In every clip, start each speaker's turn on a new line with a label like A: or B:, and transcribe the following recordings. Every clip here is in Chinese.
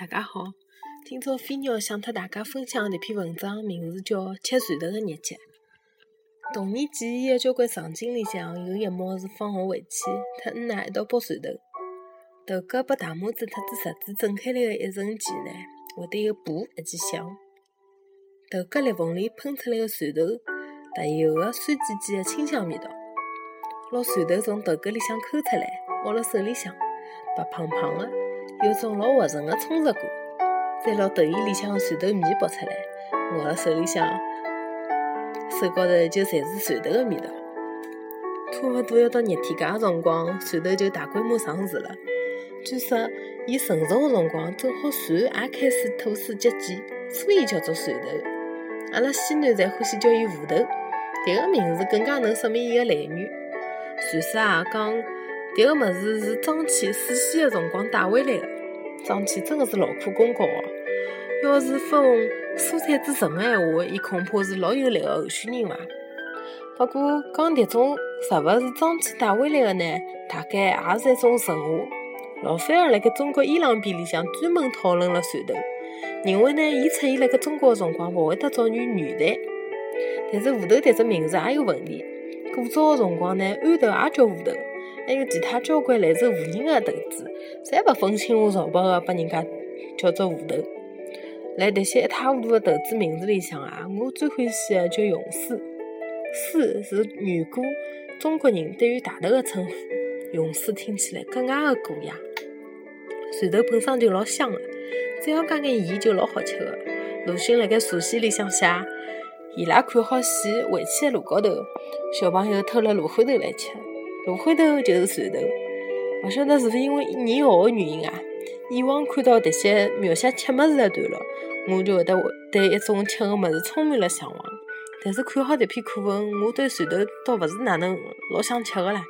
A: 大家好，今朝飞鸟想和大家分享的一篇文章，名字叫《吃蒜头的日节》。童年记忆的交关场景里向，有一幕是放学回去，和恩奶一道剥蒜头。头家把大拇指特子食指整开来的一瞬间呢，会得有“噗”一记响。头家裂缝里喷出来的蒜头，特有的酸唧唧的清香味道。拿蒜头从头壳里向抠出来，握辣手里向，白胖胖的。有种老滑顺的充实感，再拿豆馅里向蒜头面剥出来，握辣手里向，手高头就侪是蒜头的味道。差勿多要到热天界的辰光，蒜头就大规模上市了。据说，伊成熟的辰光正好蒜也开始吐丝结茧，所以叫做蒜头。阿拉西南侪欢喜叫伊芋头，迭个名字更加能说明伊的来源。传说啊讲。迭个物事是张骞死前的辰光带回来的，张骞真的是劳苦功高哦。要是分蔬菜之神的闲话，伊恐怕是老有力的候选人伐？不过讲迭种食物是张骞带回来的呢，大概也是一种神话。老范儿辣盖中国伊朗片里向专门讨论了蒜头，认为呢，伊出现辣盖中国的辰光勿会得早于元代。但是芋头迭只名字也有问题，古早的辰光呢，豌豆也叫芋头。还有其他交关类似芋仁的投资，侪勿分青红皂白的，把人家叫做芋头。辣迭些一塌糊涂的投资名字里向啊，我最欢喜的叫榕树。树是远古中国人对于大豆的称呼，榕树听起来格外的古雅。蒜头本身就老香的，只要加眼盐就老好吃的。鲁迅辣盖茶戏里向写：伊拉看好戏，回去的路高头，小朋友偷了芦花头来吃。芦花头就是蒜头，勿晓得是勿是因为年号的原因啊？以往看到迭些描写吃物事的段落，我就会得对一种吃个物事充满了向往。但是看好迭篇课文，我对蒜头倒勿是哪能老想吃个啦。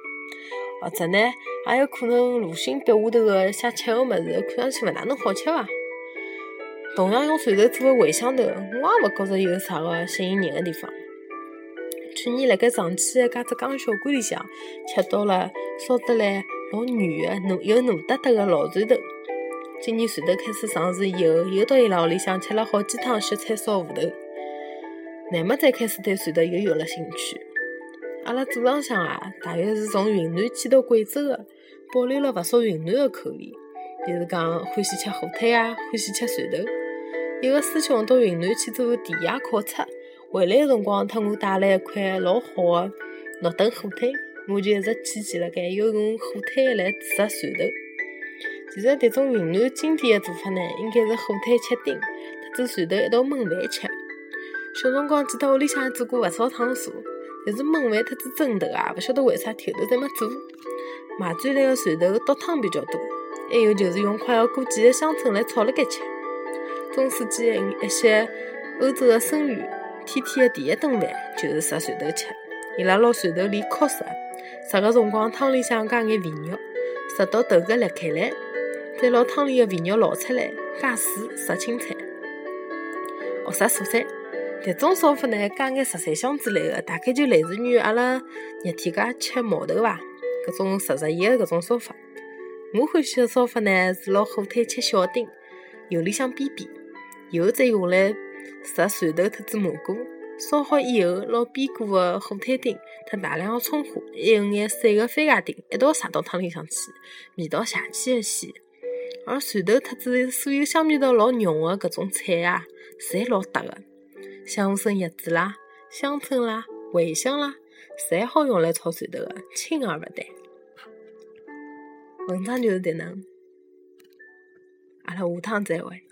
A: 或者呢，也有可能鲁迅笔下头个写吃个物事，看上去勿哪能好吃伐？同样用蒜头做个茴香头，我也勿觉着有啥个吸引人个地方。去年辣盖长期的家浙江小馆里向吃到了烧得来老软的糯又糯哒哒的老蒜头。今年蒜头开始上市以后，又到伊拉屋里向吃了好几趟雪菜烧芋头，乃末再开始对蒜头又有了兴趣。阿拉祖浪向啊，大约是从云南迁到贵州的，保留了勿少云南的口味，就是讲欢喜吃火腿啊，欢喜吃蒜头。一个师兄到云南去做田野考察。回来的辰光，特我带了一块老好的诺顿火腿，我就一直记记辣盖，要用火腿来煮蒜头。其实，迭种云南经典的做法呢，应该是火腿切丁，特子蒜头一道焖饭吃。小辰光记得屋里向做过勿少趟数，但是焖饭特子蒸头啊，勿晓得为啥头头侪没做。买转来的蒜头倒汤比较多，还有就是用快要过季的香椿来炒辣盖吃。中世纪一些欧洲的僧侣。天天的第一顿饭就是食蒜头吃，伊拉拿蒜头连壳食，食个辰光汤里向加眼肥肉，食到头壳裂开来，再拿汤里的肥肉捞出来，加水杀青菜，学啥蔬菜？迭种烧法呢，加眼十三香之类的，大概就类似于阿拉热天介吃毛豆伐？搿种十十叶的搿种烧法。我欢喜的烧法呢，是拿火腿切小丁，油里向煸煸，油再用来。撒蒜头特子蘑菇，烧好以后，捞煸过的火腿丁特大量的葱花，还有眼碎的番茄丁一道撒到汤里向去，味道邪气的鲜。而蒜头特子所有香味道老浓的搿种菜啊，侪老搭的，像生叶子啦、香椿啦、茴香啦，侪好用来炒蒜头的，轻而勿淡。文章就是迭能，阿拉下趟再会。